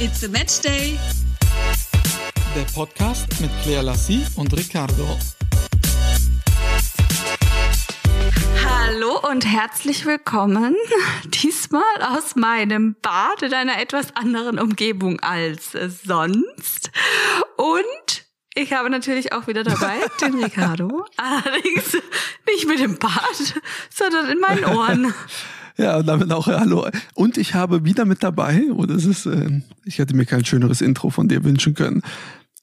It's a Match Day. Der Podcast mit Claire Lassie und Ricardo. Hallo und herzlich willkommen. Diesmal aus meinem Bad in einer etwas anderen Umgebung als sonst. Und ich habe natürlich auch wieder dabei den Ricardo. Allerdings nicht mit dem Bart, sondern in meinen Ohren. Ja, und damit auch äh, hallo. Und ich habe wieder mit dabei, und es ist, äh, ich hätte mir kein schöneres Intro von dir wünschen können.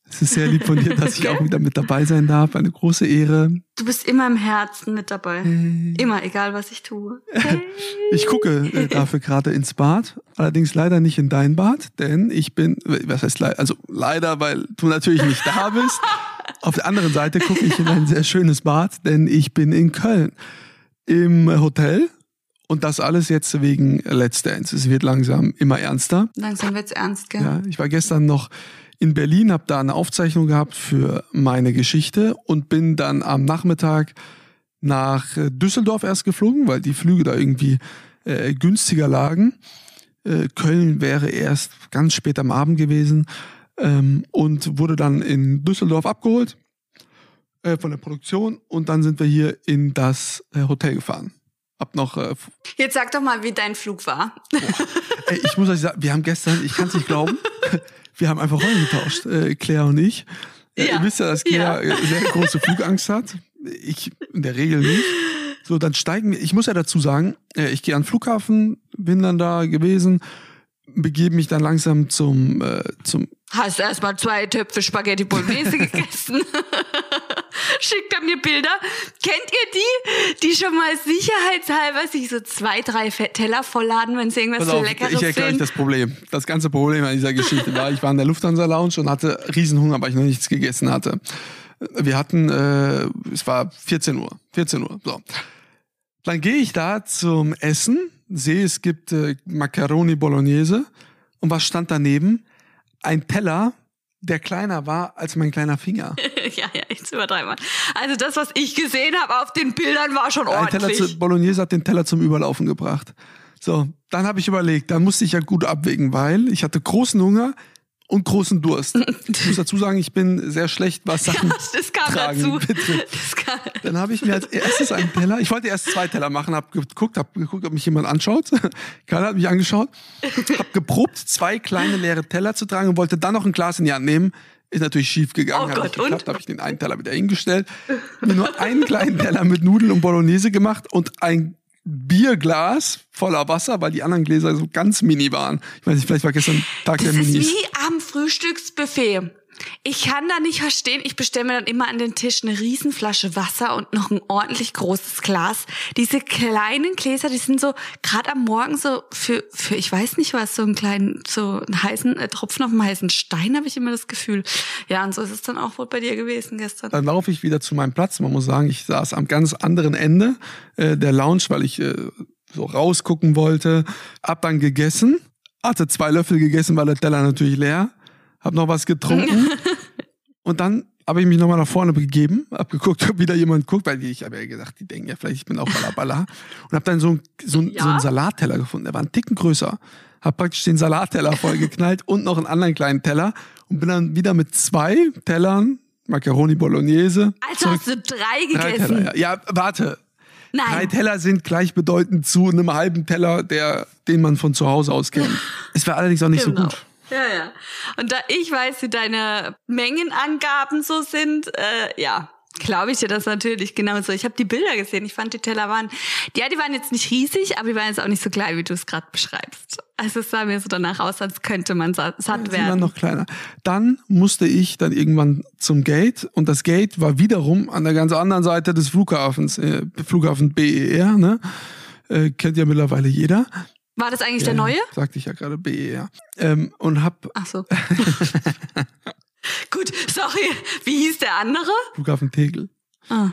Es ist sehr lieb von dir, dass ich auch wieder mit dabei sein darf. Eine große Ehre. Du bist immer im Herzen mit dabei. Hey. Immer, egal was ich tue. Hey. Ich gucke äh, dafür gerade ins Bad. Allerdings leider nicht in dein Bad, denn ich bin, was heißt leider, also leider, weil du natürlich nicht da bist. Auf der anderen Seite gucke ich in ein sehr schönes Bad, denn ich bin in Köln im Hotel und das alles jetzt wegen Let's Dance. Es wird langsam immer ernster. Langsam wird's ernst, gell? Ja, ich war gestern noch in Berlin, habe da eine Aufzeichnung gehabt für meine Geschichte und bin dann am Nachmittag nach äh, Düsseldorf erst geflogen, weil die Flüge da irgendwie äh, günstiger lagen. Äh, Köln wäre erst ganz spät am Abend gewesen ähm, und wurde dann in Düsseldorf abgeholt äh, von der Produktion und dann sind wir hier in das äh, Hotel gefahren. Hab noch. Äh, Jetzt sag doch mal, wie dein Flug war. Ey, ich muss euch sagen, wir haben gestern, ich kann es nicht glauben, wir haben einfach Rollen getauscht, äh, Claire und ich. Äh, ja. Ihr wisst ja, dass Claire ja. sehr große Flugangst hat. Ich in der Regel nicht. So, dann steigen wir. Ich muss ja dazu sagen, äh, ich gehe an den Flughafen, bin dann da gewesen, begebe mich dann langsam zum, äh, zum Hast erstmal zwei Töpfe Spaghetti Bolognese gegessen. Schickt er mir Bilder. Kennt ihr die, die schon mal sicherheitshalber sich so zwei, drei Teller vollladen, wenn sie irgendwas so leckeres Ich erkläre euch das Problem. Das ganze Problem an dieser Geschichte war, ich war in der Lufthansa Lounge und hatte Riesenhunger, weil ich noch nichts gegessen hatte. Wir hatten, äh, es war 14 Uhr. 14 Uhr. So. Dann gehe ich da zum Essen, sehe, es gibt äh, Macaroni Bolognese. Und was stand daneben? ein Teller, der kleiner war als mein kleiner Finger. ja, ja, jetzt übertreiben wir. Also das, was ich gesehen habe auf den Bildern, war schon ordentlich. Ein Teller zu, Bolognese hat den Teller zum Überlaufen gebracht. So, dann habe ich überlegt, dann musste ich ja gut abwägen, weil ich hatte großen Hunger, und großen Durst. Ich muss dazu sagen, ich bin sehr schlecht, was Sachen ja, das kam tragen dazu. betrifft. Kam. Dann habe ich mir als erstes einen Teller, ich wollte erst zwei Teller machen, habe geguckt, habe geguckt, ob mich jemand anschaut. Keiner hat mich angeschaut. Habe geprobt, zwei kleine leere Teller zu tragen und wollte dann noch ein Glas in die Hand nehmen. Ist natürlich schief gegangen. Oh Gott, und? Habe ich den einen Teller wieder hingestellt, nur einen kleinen Teller mit Nudeln und Bolognese gemacht und ein Bierglas voller Wasser, weil die anderen Gläser so ganz mini waren. Ich weiß nicht, vielleicht war gestern Tag das der Minis. Das ist wie am Frühstücksbuffet. Ich kann da nicht verstehen. Ich bestelle mir dann immer an den Tisch eine Riesenflasche Wasser und noch ein ordentlich großes Glas. Diese kleinen Gläser, die sind so gerade am Morgen so für für ich weiß nicht was so einen kleinen so einen heißen äh, Tropfen auf einem heißen Stein habe ich immer das Gefühl. Ja und so ist es dann auch wohl bei dir gewesen gestern. Dann laufe ich wieder zu meinem Platz. Man muss sagen, ich saß am ganz anderen Ende äh, der Lounge, weil ich äh, so rausgucken wollte. Hab dann gegessen, hatte zwei Löffel gegessen, weil der Teller natürlich leer habe noch was getrunken und dann habe ich mich nochmal nach vorne begeben, habe geguckt, ob wieder jemand guckt, weil ich habe ja gedacht, die denken ja vielleicht, ich bin auch Balla und habe dann so, so, ja? so einen Salatteller gefunden, der war einen Ticken größer. Habe praktisch den Salatteller vollgeknallt und noch einen anderen kleinen Teller und bin dann wieder mit zwei Tellern Macaroni Bolognese. Also hast du drei gegessen? Drei Teller, ja. ja, warte. Nein. Drei Teller sind gleichbedeutend zu einem halben Teller, der, den man von zu Hause aus kennt. es war allerdings auch nicht genau. so gut. Ja, ja. Und da ich weiß, wie deine Mengenangaben so sind, äh, ja, glaube ich dir das natürlich genauso. Ich habe die Bilder gesehen. Ich fand die Teller waren, ja, die waren jetzt nicht riesig, aber die waren jetzt auch nicht so klein, wie du es gerade beschreibst. Also es sah mir so danach aus, als könnte man satt werden. Die waren noch kleiner. Dann musste ich dann irgendwann zum Gate und das Gate war wiederum an der ganz anderen Seite des Flughafens, äh, Flughafen BER, ne? Äh, kennt ja mittlerweile jeder. War das eigentlich ja, der neue? Sagte ich ja gerade BER. Ähm, und hab. Ach so. Gut, sorry. Wie hieß der andere? Flughafen Tegel. Ah.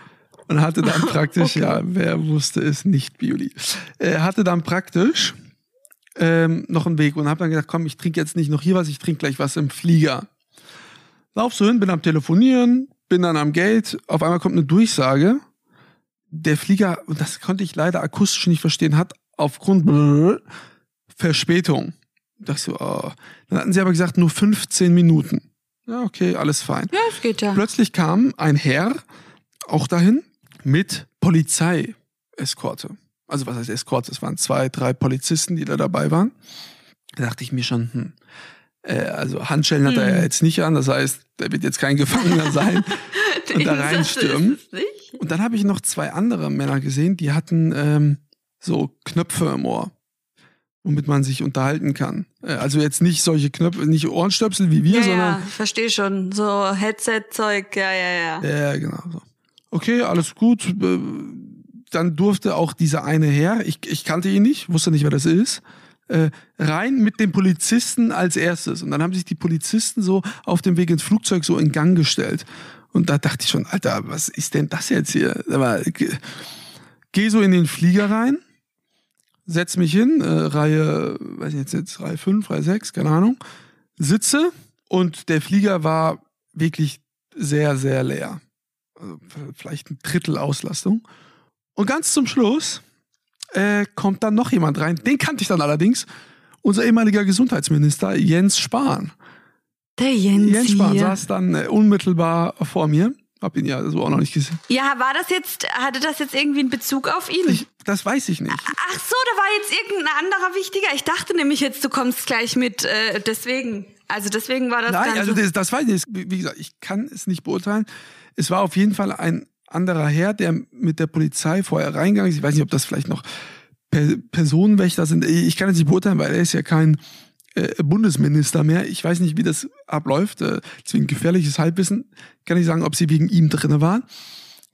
Und hatte dann praktisch, okay. ja, wer wusste es nicht, Bioli. Er hatte dann praktisch ähm, noch einen Weg und hab dann gedacht, komm, ich trinke jetzt nicht noch hier was, ich trinke gleich was im Flieger. Lauf so hin, bin am Telefonieren, bin dann am Gate, auf einmal kommt eine Durchsage. Der Flieger, und das konnte ich leider akustisch nicht verstehen, hat aufgrund Verspätung. dachte ich so, oh. Dann hatten sie aber gesagt, nur 15 Minuten. Ja, okay, alles fein. Ja, es geht ja. Plötzlich kam ein Herr auch dahin mit Polizeieskorte. Also was heißt Eskorte? Es waren zwei, drei Polizisten, die da dabei waren. Da dachte ich mir schon, hm, äh, also Handschellen hat er Hm. ja jetzt nicht an, das heißt, der wird jetzt kein Gefangener sein und da reinstürmen. Und dann habe ich noch zwei andere Männer gesehen, die hatten ähm, so Knöpfe im Ohr, womit man sich unterhalten kann. Äh, also jetzt nicht solche Knöpfe, nicht Ohrenstöpsel wie wir, Ja, sondern ja, verstehe schon. So Headset-Zeug, ja, ja, ja. Ja, genau. So. Okay, alles gut. Äh, Dann durfte auch dieser eine Herr, ich, ich kannte ihn nicht, wusste nicht, wer das ist, äh, rein mit dem Polizisten als erstes. Und dann haben sich die Polizisten so auf dem Weg ins Flugzeug so in Gang gestellt. Und da dachte ich schon, Alter, was ist denn das jetzt hier? Aber, ge- geh so in den Flieger rein, setz mich hin, äh, Reihe, weiß ich jetzt, jetzt Reihe 5, Reihe 6, keine Ahnung, sitze und der Flieger war wirklich sehr, sehr leer. Also vielleicht ein Drittel Auslastung. Und ganz zum Schluss äh, kommt dann noch jemand rein. Den kannte ich dann allerdings. Unser ehemaliger Gesundheitsminister Jens Spahn. Der Jens, Jens Spahn saß dann äh, unmittelbar vor mir. Hab ihn ja so auch noch nicht gesehen. Ja, war das jetzt, hatte das jetzt irgendwie einen Bezug auf ihn? Ich, das weiß ich nicht. Ach so, da war jetzt irgendein anderer wichtiger. Ich dachte nämlich jetzt, du kommst gleich mit, äh, deswegen. Also deswegen war das Nein, also das, das weiß ich nicht. Wie gesagt, ich kann es nicht beurteilen. Es war auf jeden Fall ein anderer Herr, der mit der Polizei vorher reingegangen ist. Ich weiß nicht, ob das vielleicht noch per Personenwächter sind. Ich kann es nicht beurteilen, weil er ist ja kein äh, Bundesminister mehr. Ich weiß nicht, wie das abläuft. Äh, deswegen gefährliches Halbwissen. Kann ich sagen, ob sie wegen ihm drinne waren.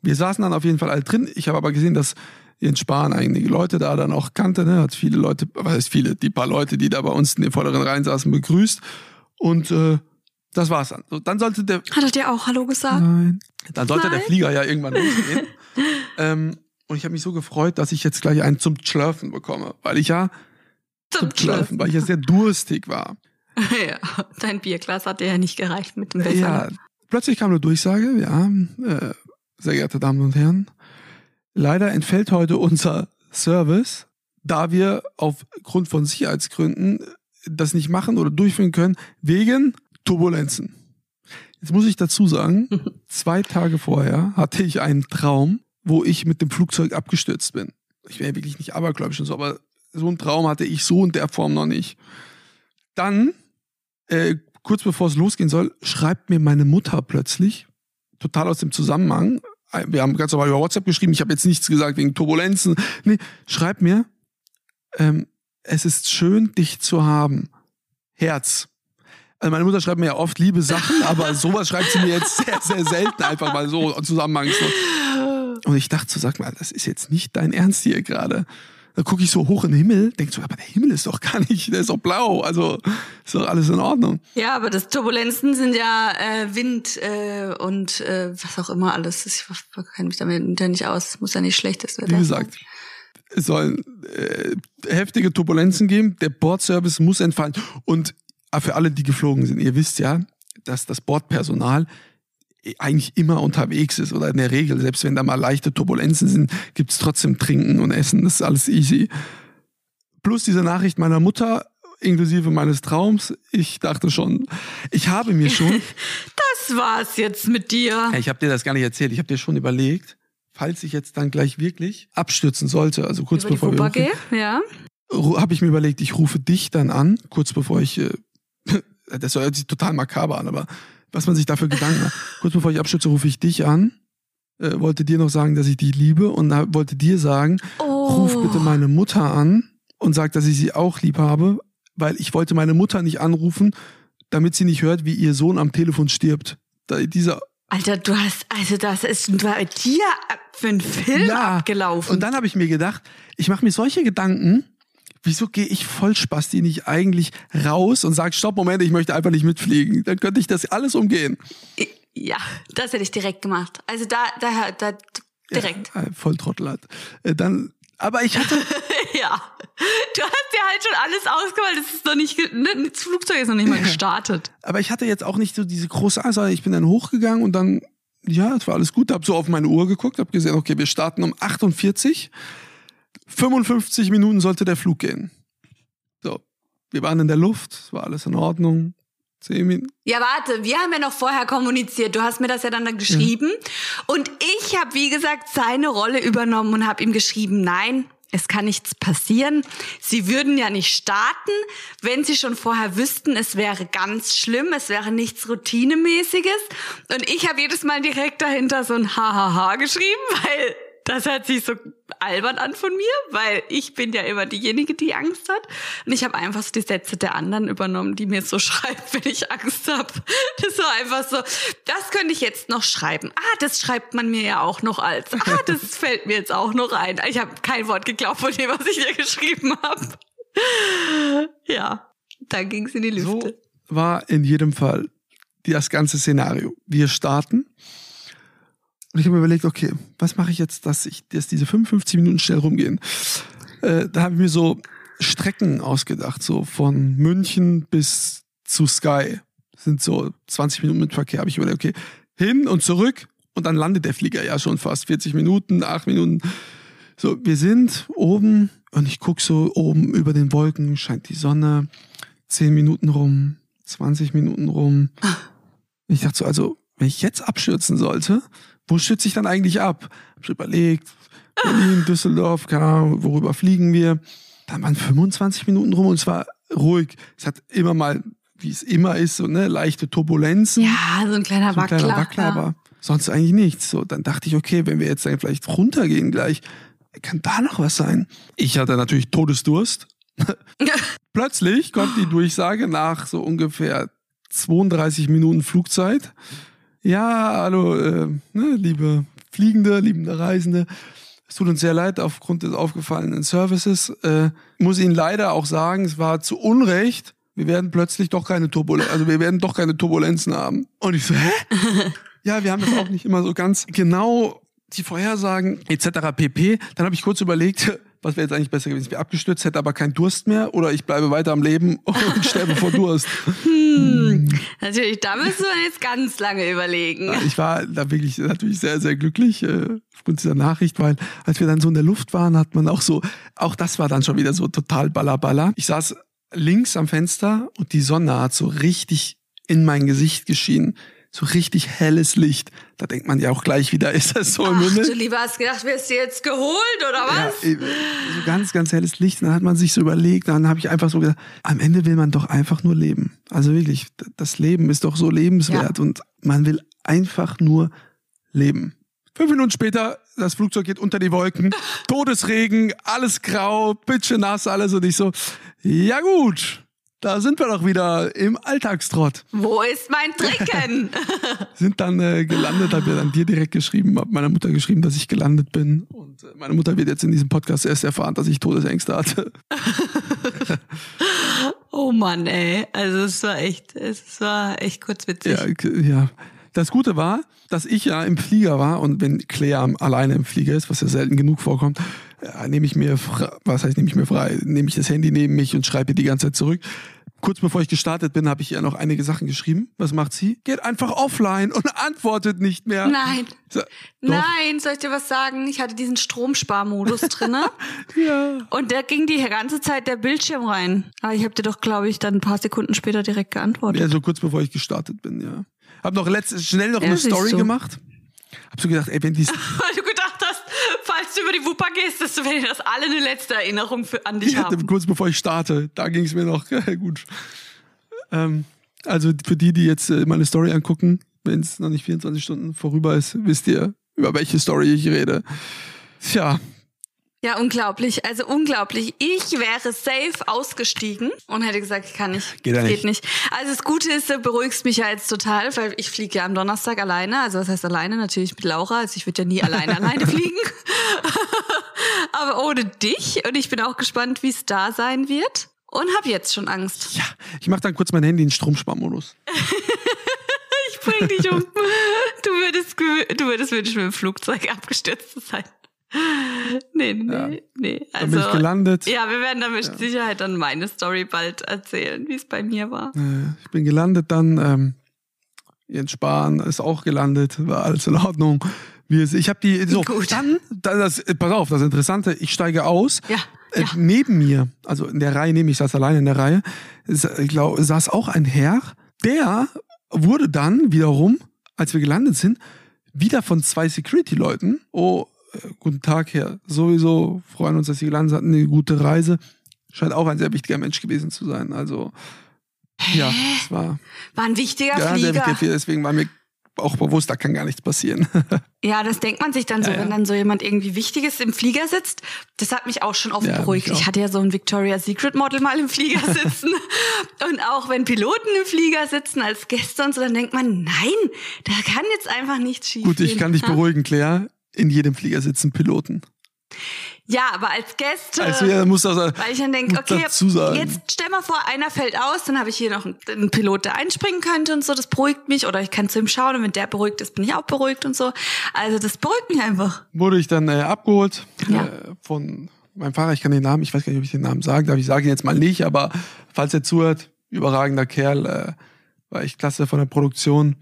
Wir saßen dann auf jeden Fall alle drin. Ich habe aber gesehen, dass Jens Spahn einige Leute da dann auch kannte. Ne? Hat viele Leute, was heißt viele, die paar Leute, die da bei uns in den vorderen Reihen saßen, begrüßt. Und äh, das war's dann. So, dann sollte der Hat er dir auch Hallo gesagt? Nein. Dann sollte der Nein. Flieger ja irgendwann losgehen. ähm, und ich habe mich so gefreut, dass ich jetzt gleich einen zum Schlürfen bekomme, weil ich ja zum Schlürfen, weil ich ja sehr durstig war. ja, dein Bierglas hat dir ja nicht gereicht mit dem Becher. Ja, plötzlich kam eine Durchsage, ja, äh, sehr geehrte Damen und Herren, leider entfällt heute unser Service, da wir aufgrund von Sicherheitsgründen das nicht machen oder durchführen können, wegen Turbulenzen. Jetzt muss ich dazu sagen, zwei Tage vorher hatte ich einen Traum, wo ich mit dem Flugzeug abgestürzt bin. Ich wäre wirklich nicht abergläubisch und so, aber so einen Traum hatte ich so in der Form noch nicht. Dann, äh, kurz bevor es losgehen soll, schreibt mir meine Mutter plötzlich, total aus dem Zusammenhang, äh, wir haben ganz normal über WhatsApp geschrieben, ich habe jetzt nichts gesagt wegen Turbulenzen. Nee, schreibt mir, ähm, es ist schön, dich zu haben. Herz. Also meine Mutter schreibt mir ja oft liebe Sachen, aber sowas schreibt sie mir jetzt sehr, sehr selten einfach mal so zusammenhangslos. Und ich dachte so, sag mal, das ist jetzt nicht dein Ernst hier gerade. Da gucke ich so hoch in den Himmel, denk so, aber der Himmel ist doch gar nicht, der ist doch blau, also ist doch alles in Ordnung. Ja, aber das Turbulenzen sind ja äh, Wind äh, und äh, was auch immer alles. Ich kenne mich damit nicht aus. Muss ja nicht schlechtes Wetter Wie gesagt, es sollen äh, heftige Turbulenzen geben, der Bordservice muss entfallen. Und für alle, die geflogen sind, ihr wisst ja, dass das Bordpersonal eigentlich immer unterwegs ist oder in der Regel, selbst wenn da mal leichte Turbulenzen sind, gibt's trotzdem Trinken und Essen, das ist alles easy. Plus diese Nachricht meiner Mutter, inklusive meines Traums, ich dachte schon, ich habe mir schon, Das war's jetzt mit dir. ich habe dir das gar nicht erzählt, ich habe dir schon überlegt, falls ich jetzt dann gleich wirklich abstürzen sollte, also kurz Über bevor wir gehe, ja. habe ich mir überlegt, ich rufe dich dann an, kurz bevor ich, äh, das hört sich total makaber an, aber was man sich dafür Gedanken macht. Kurz bevor ich abstürze, rufe ich dich an, äh, wollte dir noch sagen, dass ich dich liebe und da- wollte dir sagen, Oh. ruf bitte meine Mutter an und sag, dass ich sie auch lieb habe, weil ich wollte meine Mutter nicht anrufen, damit sie nicht hört, wie ihr Sohn am Telefon stirbt. Da, dieser Alter, du hast, also das ist bei dir für einen Film Ja. abgelaufen. Und dann habe ich mir gedacht, ich mache mir solche Gedanken, wieso gehe ich voll Spasti nicht eigentlich raus und sage, stopp, Moment, ich möchte einfach nicht mitfliegen. Dann könnte ich das alles umgehen. ja, das hätte ich direkt gemacht. Also da, da, da direkt. Ja, äh, voll Trottel hat. Äh, Dann, aber ich hatte, Ja. Du hast dir halt schon alles ausgemalt. Das ist noch nicht, ge- ne, das Flugzeug ist noch nicht mal gestartet. aber ich hatte jetzt auch nicht so diese große Angst, sondern ich bin dann hochgegangen und dann, ja, es war alles gut, habe so auf meine Uhr geguckt, habe gesehen, okay, wir starten um 48, 55 Minuten sollte der Flug gehen. So, Wir waren in der Luft, es war alles in Ordnung. Zehn Minuten. Ja, warte, wir haben ja noch vorher kommuniziert. Du hast mir das ja dann, dann geschrieben. Und ich habe, wie gesagt, seine Rolle übernommen und habe ihm geschrieben, nein, es kann nichts passieren. Sie würden ja nicht starten, wenn sie schon vorher wüssten, es wäre ganz schlimm, es wäre nichts Routinemäßiges. Und ich habe jedes Mal direkt dahinter so ein Hahaha geschrieben, weil das hört sich so albern an von mir, weil ich bin ja immer diejenige, die Angst hat. Und ich habe einfach so die Sätze der anderen übernommen, die mir so schreiben, wenn ich Angst habe. Das war einfach so, das könnte ich jetzt noch schreiben. Ah, das schreibt man mir ja auch noch als. Ah, das fällt mir jetzt auch noch ein. Ich habe kein Wort geglaubt von dem, was ich dir geschrieben habe. Ja, dann ging's in die Lüfte. So war in jedem Fall das ganze Szenario. Wir starten und ich habe mir überlegt, okay, was mache ich jetzt, dass ich, dass diese 55 Minuten schnell rumgehen? Äh, da habe ich mir so Strecken ausgedacht, so von München bis zu Sky. Das sind so 20 Minuten mit Verkehr. Habe ich überlegt, okay, hin und zurück und dann landet der Flieger ja schon fast 40 Minuten, 8 Minuten. So, wir sind oben und ich guck so oben über den Wolken, scheint die Sonne, 10 Minuten rum, 20 Minuten rum. Ich dachte so, also, wenn ich jetzt abstürzen sollte, wo stütze ich dann eigentlich ab? Hab schon überlegt, Berlin, Düsseldorf, keine Ahnung, worüber fliegen wir? Dann waren 25 Minuten rum und es war ruhig. Es hat immer mal, wie es immer ist, so ne, leichte Turbulenzen. Ja, so ein kleiner so ein Wackler. kleiner Wackler, ja. aber sonst eigentlich nichts. So, dann dachte ich, okay, wenn wir jetzt dann vielleicht runtergehen gleich, kann da noch was sein? Ich hatte natürlich Todesdurst. Plötzlich kommt die Durchsage nach so ungefähr 32 Minuten Flugzeit. Ja, hallo, äh, ne, liebe Fliegende, liebende Reisende. Es tut uns sehr leid aufgrund des aufgefallenen Services. Äh, muss Ihnen leider auch sagen, es war zu Unrecht. Wir werden plötzlich doch keine Turbulenzen, also wir werden doch keine Turbulenzen haben. Und ich so, hä? ja, wir haben das auch nicht immer so ganz genau die Vorhersagen etc. pp. Dann habe ich kurz überlegt, was wäre jetzt eigentlich besser gewesen? Ich wäre abgestürzt, hätte aber keinen Durst mehr oder ich bleibe weiter am Leben und sterbe vor Durst. Hm. Natürlich, da müssen wir jetzt ganz lange überlegen. Ich war da wirklich natürlich sehr, sehr glücklich äh, aufgrund dieser Nachricht, weil als wir dann so in der Luft waren, hat man auch so, auch das war dann schon wieder so total ballerballer. Ich saß links am Fenster und die Sonne hat so richtig in mein Gesicht geschienen. So richtig helles Licht. Da denkt man ja auch gleich wieder, ist das so im Ach, Himmel? du lieber hast gedacht, wirst du jetzt geholt oder was? Ja, so ganz, ganz helles Licht. Und dann hat man sich so überlegt, dann habe ich einfach so gedacht, am Ende will man doch einfach nur leben. Also wirklich, das Leben ist doch so lebenswert und man will einfach nur leben. Fünf Minuten später, das Flugzeug geht unter die Wolken, Todesregen, alles grau, bitche nass, alles und ich so, ja gut, da sind wir doch wieder im Alltagstrott. Wo ist mein Trinken? Sind dann äh, gelandet, habe ja dann dir direkt geschrieben, habe meiner Mutter geschrieben, dass ich gelandet bin. Und äh, meine Mutter wird jetzt in diesem Podcast erst erfahren, dass ich Todesängste hatte. oh Mann, ey. Also es war echt, es war echt kurz witzig. Ja, ja. Das Gute war, dass ich ja im Flieger war und wenn Claire alleine im Flieger ist, was ja selten genug vorkommt, nehme ich mir, was heißt nehme ich mir frei, nehme ich das Handy neben mich und schreibe ihr die ganze Zeit zurück. Kurz bevor ich gestartet bin, habe ich ihr noch einige Sachen geschrieben. Was macht sie? Geht einfach offline und antwortet nicht mehr. Nein. So. Nein, soll ich dir was sagen? Ich hatte diesen Stromsparmodus drinne Ja. und da ging die ganze Zeit der Bildschirm rein. Aber ich habe dir doch, glaube ich, dann ein paar Sekunden später direkt geantwortet. Ja, so kurz bevor ich gestartet bin, ja. Hab noch letzt, schnell noch Ja, eine Story du. gemacht. Hab so gedacht, ey, wenn die Weil du gedacht hast, falls du über die Wupper gehst, dass du, wenn das alle eine letzte Erinnerung für, an dich Ich hatte haben. kurz bevor ich starte, da ging es mir noch gut. Ähm, also für die, die jetzt äh, meine Story angucken, wenn es noch nicht 24 Stunden vorüber ist, wisst ihr, über welche Story ich rede. Tja, Ja, unglaublich. Also unglaublich. Ich wäre safe ausgestiegen und hätte gesagt, ich kann nicht. Geht ja nicht. Geht nicht. Also das Gute ist, du beruhigst mich ja jetzt total, weil ich fliege ja am Donnerstag alleine. Also was heißt alleine? Natürlich mit Laura. Also ich würde ja nie alleine alleine fliegen. Aber ohne dich. Und ich bin auch gespannt, wie es da sein wird. Und habe jetzt schon Angst. ja, ich mache dann kurz mein Handy in Stromsparmodus. Ich bring dich um. Du würdest, du würdest wünschen, mit dem Flugzeug abgestürzt zu sein. Nee, nee, Ja. nee. Dann bin ich gelandet. Ja, wir werden da mit Sicherheit dann meine Story bald erzählen, wie es bei mir war. Äh, ich bin gelandet dann. Ähm, Jens Spahn ist auch gelandet, war alles in Ordnung. Wir, ich habe die so Gut. dann, dann das, pass auf, das Interessante, ich steige aus. Ja. äh, Ja. neben mir, also in der Reihe, neben ich saß alleine in der Reihe, glaub, saß auch ein Herr, der wurde dann wiederum, als wir gelandet sind, wieder von zwei Security-Leuten, oh, äh, guten Tag, Herr, sowieso freuen uns, dass Sie gelandet sind, eine gute Reise. Scheint auch ein sehr wichtiger Mensch gewesen zu sein. Also, ja, es war War ein wichtiger ja, sehr Flieger. wichtig, deswegen war mir auch bewusst, da kann gar nichts passieren. Ja, das denkt man sich dann so, Ja, ja. wenn dann so jemand irgendwie Wichtiges im Flieger sitzt. Das hat mich auch schon oft Ja, beruhigt. Ich hatte ja so ein Victoria's Secret Model mal im Flieger sitzen. und auch wenn Piloten im Flieger sitzen als Gäste und so, dann denkt man, nein, da kann jetzt einfach nichts schief Gut, ich kann dich beruhigen, Claire. In jedem Flieger sitzen Piloten. Ja, aber als Gäste. Also, ja, muss das, Weil ich dann denke, okay, jetzt stell mal vor, einer fällt aus, dann habe ich hier noch einen, einen Pilot, der einspringen könnte und so, das beruhigt mich. Oder ich kann zu ihm schauen und wenn der beruhigt ist, bin ich auch beruhigt und so. Also das beruhigt mich einfach. wurde ich dann äh, abgeholt Ja. äh, von meinem Fahrer. Ich kann den Namen, ich weiß gar nicht, ob ich den Namen sagen darf. Ich sage ihn jetzt mal nicht, aber falls er zuhört, überragender Kerl, äh, war echt klasse von der Produktion.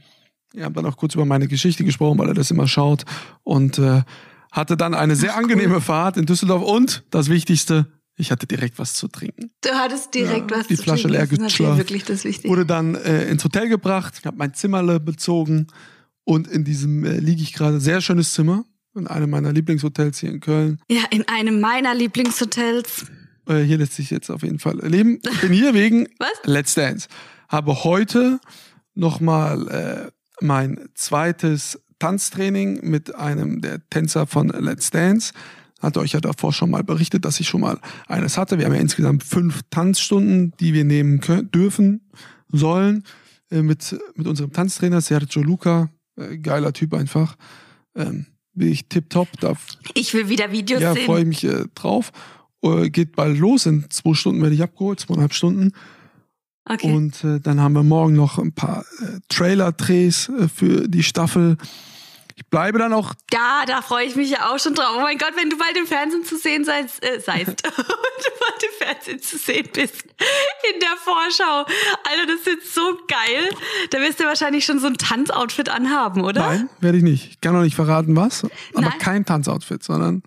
Wir haben dann auch kurz über meine Geschichte gesprochen, weil er das immer schaut und äh, hatte dann eine sehr Ach, angenehme Fahrt in Düsseldorf und das Wichtigste, ich hatte direkt was zu trinken. Du hattest direkt Ja, was die zu Flasche trinken. leer Das ist natürlich geschlürft. wirklich das Wichtige. Wurde dann äh, ins Hotel gebracht, habe mein Zimmerle bezogen und in diesem äh, liege ich gerade. Sehr schönes Zimmer in einem meiner Lieblingshotels hier in Köln. Ja, in einem meiner Lieblingshotels. Äh, hier lässt sich jetzt auf jeden Fall leben. Ich bin hier wegen Was? Let's Dance. Habe heute nochmal äh, mein zweites Tanztraining mit einem der Tänzer von Let's Dance. Hatte euch ja davor schon mal berichtet, dass ich schon mal eines hatte. Wir haben ja insgesamt fünf Tanzstunden, die wir nehmen können, dürfen, sollen. Äh, mit, mit unserem Tanztrainer Sergio Luca. Äh, geiler Typ einfach. Ähm, bin ich tipptopp. Darf Ich will wieder Videos ja, sehen. freue ich mich äh, drauf. Äh, geht bald los. In zwei Stunden werde ich abgeholt, zweieinhalb Stunden. Okay. Und äh, dann haben wir morgen noch ein paar äh, Trailer-Drehs äh, für die Staffel. Ich bleibe dann auch, ja, da freue ich mich ja auch schon drauf. Oh mein Gott, wenn du bald im Fernsehen zu sehen seist, äh, seist, wenn du bald im Fernsehen zu sehen bist, in der Vorschau. Alter, das ist jetzt so geil. Da wirst du wahrscheinlich schon so ein Tanzoutfit anhaben, oder? nein, werde ich nicht. Ich kann noch nicht verraten, was, aber Nein? kein Tanzoutfit, sondern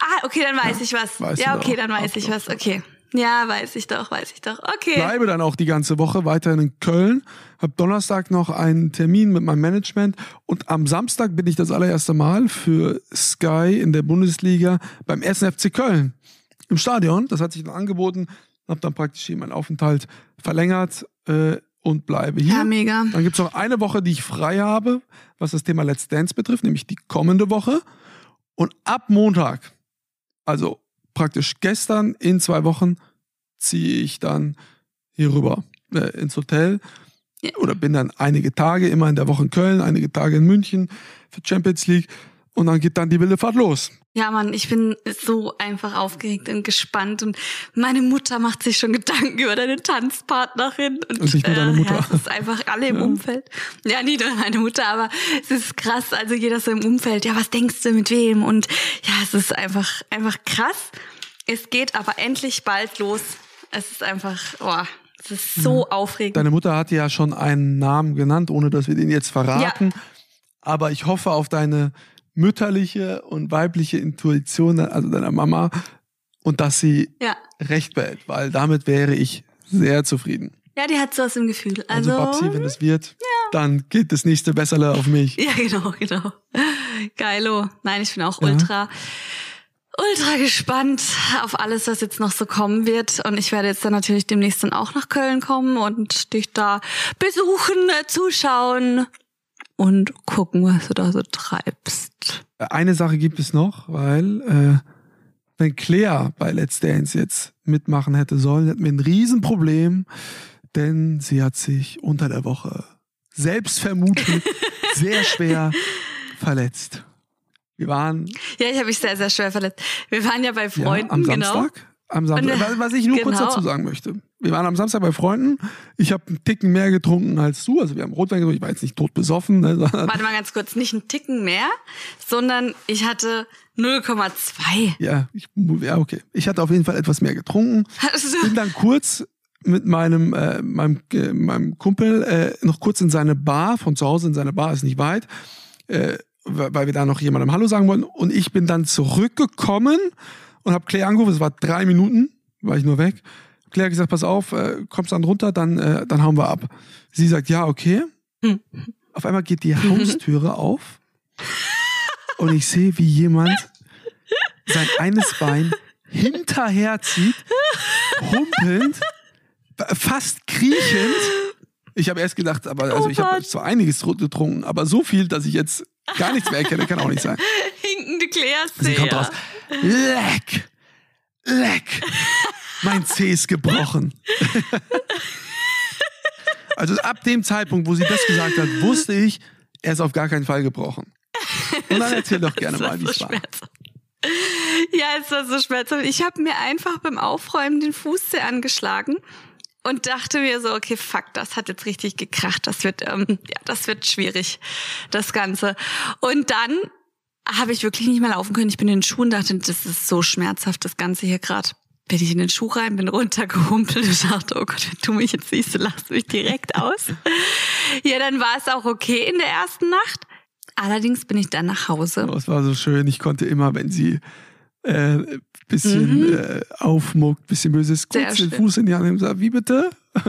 Ah, okay, dann weiß ich was. ja, okay, dann weiß Doch, ich was. Okay. Ja, weiß ich doch, weiß ich doch. Okay. bleibe dann auch die ganze Woche weiterhin in Köln. Hab Donnerstag noch einen Termin mit meinem Management und am Samstag bin ich das allererste Mal für Sky in der Bundesliga beim 1. FC Köln im Stadion. Das hat sich dann angeboten. Hab dann praktisch hier meinen Aufenthalt verlängert äh, und bleibe hier. Ja, mega. Dann gibt's noch eine Woche, die ich frei habe, was das Thema Let's Dance betrifft, nämlich die kommende Woche. Und ab Montag, also praktisch gestern in zwei Wochen, ziehe ich dann hier rüber äh, ins Hotel. Oder bin dann einige Tage immer in der Woche in Köln, einige Tage in München für Champions League. Und dann geht dann die wilde Fahrt los. Ja, Mann, ich bin so einfach aufgeregt und gespannt und meine Mutter macht sich schon Gedanken über deine Tanzpartnerin und, Und nicht nur deine Mutter. Ja, es ist einfach alle im Umfeld. Ja, nie nur meine Mutter, aber es ist krass. Also jeder so im Umfeld. Ja, was denkst du mit wem? Und ja, es ist einfach einfach krass. Es geht aber endlich bald los. Es ist einfach, boah, es ist so aufregend. Deine Mutter hat ja schon einen Namen genannt, ohne dass wir den jetzt verraten. Aber ich hoffe auf deine mütterliche und weibliche Intuition, also deiner Mama, und dass sie Ja. recht behält, weil damit wäre ich sehr zufrieden. Ja, die hat sowas im Gefühl. Also, Also, Babsi, wenn es wird, dann geht das nächste Besserle auf mich. Ja, genau, genau. Geilo. Nein, ich bin auch Ja. ultra, ultra gespannt auf alles, was jetzt noch so kommen wird. Und ich werde jetzt dann natürlich demnächst dann auch nach Köln kommen und dich da besuchen, äh, zuschauen und gucken, was du da so treibst. Eine Sache gibt es noch, weil äh, wenn Claire bei Let's Dance jetzt mitmachen hätte sollen, hätten wir ein Riesenproblem, denn sie hat sich unter der Woche selbst vermutlich sehr schwer verletzt. Wir waren Ja, ich habe mich sehr, sehr schwer verletzt. Wir waren ja bei ja, Freunden, am genau. Am Samstag. Was- Was ich nur kurz genau. dazu sagen möchte. Wir waren am Samstag bei Freunden. Ich habe einen Ticken mehr getrunken als du. Also wir haben Rotwein getrunken. Ich war jetzt nicht tot besoffen. Ne, Warte mal ganz kurz, nicht einen Ticken mehr, sondern ich hatte 0,2. ja, ich, ja, okay. Ich hatte auf jeden Fall etwas mehr getrunken. Also, bin dann kurz mit meinem, äh, meinem, äh, meinem Kumpel äh, noch kurz in seine Bar, von zu Hause in seine Bar, ist nicht weit, äh, weil weil wir da noch jemandem Hallo sagen wollten. Und ich bin dann zurückgekommen und habe Claire angerufen, es war drei Minuten, war ich nur weg. Claire hat gesagt, pass auf, äh, kommst dann runter, dann, äh, dann hauen wir ab. Sie sagt, ja, okay. Hm. Auf einmal geht die Haustüre auf und ich sehe, wie jemand sein eines Bein hinterherzieht, humpelnd, fast kriechend. Ich habe erst gedacht, aber also Oh ich habe zwar einiges getrunken, aber so viel, dass ich jetzt gar nichts mehr erkenne, kann auch nicht sein. Hinkende Claire Sie kommt raus. Leck! Leck! Mein Zeh ist gebrochen. also ab dem Zeitpunkt, wo sie das gesagt hat, wusste ich, er ist auf gar keinen Fall gebrochen. Und dann erzähl doch gerne mal, wie so es war. Ja, es war so schmerzhaft. Ich habe mir einfach beim Aufräumen den Fußzeh angeschlagen und dachte mir so, okay, fuck, das hat jetzt richtig gekracht. Das wird, ähm, ja, das wird schwierig, das Ganze. Und dann habe ich wirklich nicht mehr laufen können. Ich bin in den Schuhen dachte, das ist so schmerzhaft, das Ganze hier gerade. Bin ich in den Schuh rein, bin runtergehumpelt und dachte, oh Gott, wenn du mich jetzt siehst, du lachst mich direkt aus. ja, dann war es auch okay in der ersten Nacht. Allerdings bin ich dann nach Hause. Oh, es war so schön. Ich konnte immer, wenn sie äh, bisschen äh, aufmuckt, bisschen böses, Mhm. Kurz den. Fuß in die Hand nehmen und sagt, wie bitte?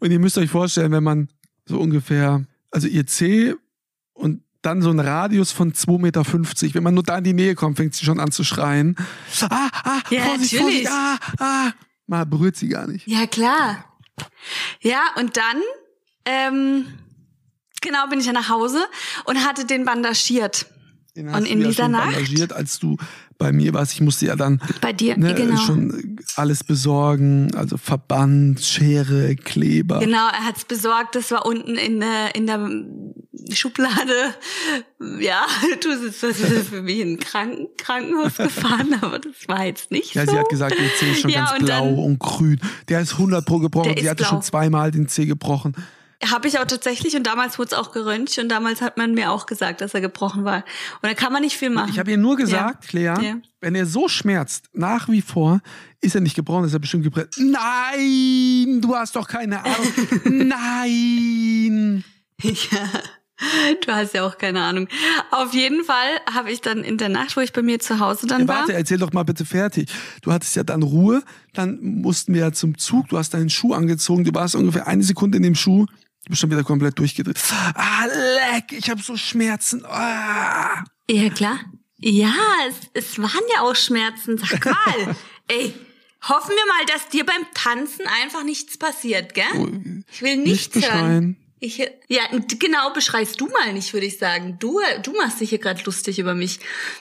Und ihr müsst euch vorstellen, wenn man so ungefähr, also ihr Zeh und dann so ein Radius von 2,50 Meter, wenn man nur da in die Nähe kommt, fängt sie schon an zu schreien. Ah, ah, Ja, Vorsicht, natürlich. Vorsicht, ah, ah. Mal berührt sie gar nicht. Ja, klar. Ja, und dann, ähm, genau, bin ich ja nach Hause und hatte den bandagiert. Den Und in ja dieser schon Nacht? bandagiert, als du bei mir warst. Ich musste ja dann Bei dir, ne, genau. schon alles besorgen, also Verband, Schere, Kleber. Genau, er hat's besorgt. Das war unten in in der Schublade. Ja, du bist für mich in ein Kranken Krankenhaus gefahren, aber das war jetzt nicht Ja, so. sie hat gesagt, ihr Zeh ist schon Ja, ganz und blau und grün. Der ist 100 pro gebrochen. Der Sie ist hatte blau. schon zweimal den Zeh gebrochen. Habe ich auch tatsächlich und damals wurde es auch geröntgt und damals hat man mir auch gesagt, dass er gebrochen war. Und da kann man nicht viel machen. Ich habe ihr nur gesagt, Claire, Ja. wenn er so schmerzt, nach wie vor, ist er nicht gebrochen, ist er bestimmt gebrannt. Nein, du hast doch keine Ahnung. Nein. Ja, du hast ja auch keine Ahnung. Auf jeden Fall habe ich dann in der Nacht, wo ich bei mir zu Hause dann Ja, war. warte, erzähl doch mal bitte fertig. Du hattest ja dann Ruhe, dann mussten wir ja zum Zug, du hast deinen Schuh angezogen, du warst ungefähr eine Sekunde in dem Schuh, du bist schon wieder komplett durchgedreht. Ah, leck, ich habe so Schmerzen. Ah. Ja, klar. Ja, es, es waren ja auch Schmerzen. Sag mal, ey, hoffen wir mal, dass dir beim Tanzen einfach nichts passiert, gell? Ich will Nicht nichts hören. Ich, ja, genau, beschreist du mal nicht, würde ich sagen. Du, du machst dich hier gerade lustig über mich.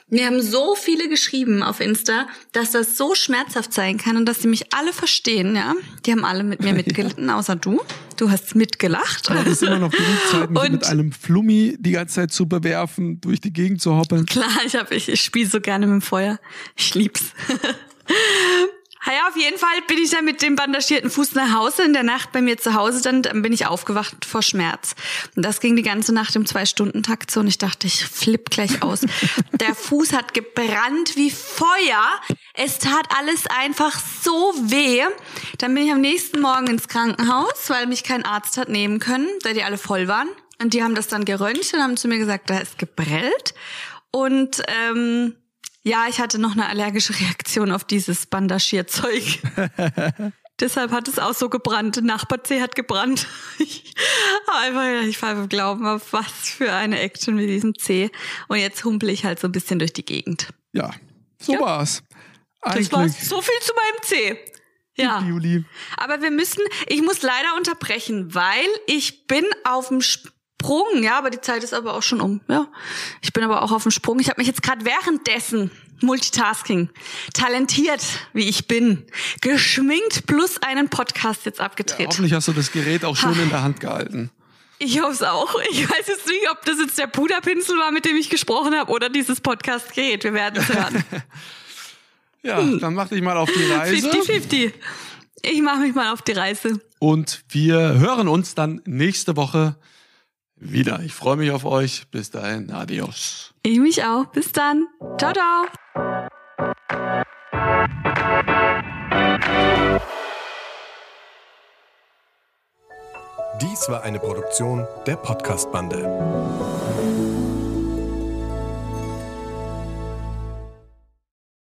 Mir haben so viele geschrieben auf Insta, dass das so schmerzhaft sein kann und dass sie mich alle verstehen, ja. Die haben alle mit mir mitgelitten, außer du. Du hast mitgelacht. Aber es ist immer noch genug Zeit, mich Und- mit einem Flummi die ganze Zeit zu bewerfen, durch die Gegend zu hoppeln. Klar, ich, hab, ich, ich spiele so gerne mit dem Feuer. Ich lieb's. Ja, auf jeden Fall bin ich dann mit dem bandagierten Fuß nach Hause. In der Nacht bei mir zu Hause, dann, dann bin ich aufgewacht vor Schmerz. Und das ging die ganze Nacht im Zwei-Stunden-Takt so und ich dachte, ich flipp gleich aus. der Fuß hat gebrannt wie Feuer. Es tat alles einfach so weh. Dann bin ich am nächsten Morgen ins Krankenhaus, weil mich kein Arzt hat nehmen können, da die alle voll waren. Und die haben das dann geröntgt und haben zu mir gesagt, da ist geprellt. Und ähm, ja, ich hatte noch eine allergische Reaktion auf dieses Bandagierzeug. Deshalb hat es auch so gebrannt. Der Nachbarzeh hat gebrannt. Ich habe einfach ich war im Glauben auf was für eine Action mit diesem Zeh. Und jetzt humpel ich halt so ein bisschen durch die Gegend. Ja, so Ja. war's. Das Eigentlich, war's. So viel zu meinem Zeh. Ja. Juli. Aber wir müssen, ich muss leider unterbrechen, weil ich bin auf dem Sprung, ja, aber die Zeit ist aber auch schon um, ja. Ich bin aber auch auf dem Sprung. Ich habe mich jetzt gerade währenddessen Multitasking, talentiert wie ich bin, geschminkt plus einen Podcast jetzt abgedreht. Hoffentlich hast du das Gerät auch schön in der Hand gehalten. ich hoffe es auch. Ich weiß jetzt nicht, ob das jetzt der Puderpinsel war, mit dem ich gesprochen habe, oder dieses Podcast-Gerät. Wir werden es hören. Ja, dann mach dich mal auf die Reise. 50-50. Ich mache mich mal auf die Reise. Und wir hören uns dann nächste Woche wieder. Ich freue mich auf euch. Bis dahin, adios. Ich mich auch. Bis dann. Ciao, ciao. Dies war eine Produktion der Podcast-Bande.